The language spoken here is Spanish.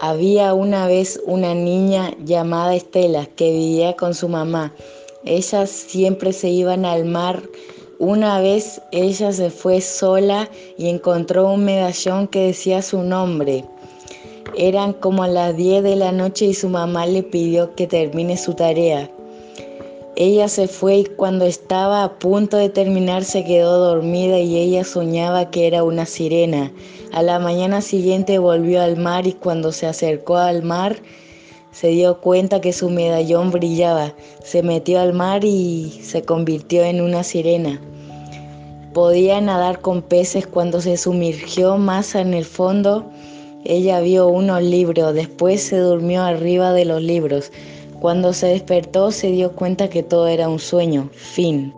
Había una vez una niña llamada Estela que vivía con su mamá. Ellas siempre se iban al mar. Una vez ella se fue sola y encontró un medallón que decía su nombre. Eran como las 10 de la noche y su mamá le pidió que termine su tarea. Ella se fue y cuando estaba a punto de terminar se quedó dormida y ella soñaba que era una sirena. A la mañana siguiente volvió al mar y cuando se acercó al mar se dio cuenta que su medallón brillaba. Se metió al mar y se convirtió en una sirena. Podía nadar con peces cuando se sumergió más en el fondo. Ella vio unos libros, después se durmió arriba de los libros. Cuando se despertó se dio cuenta que todo era un sueño. Fin.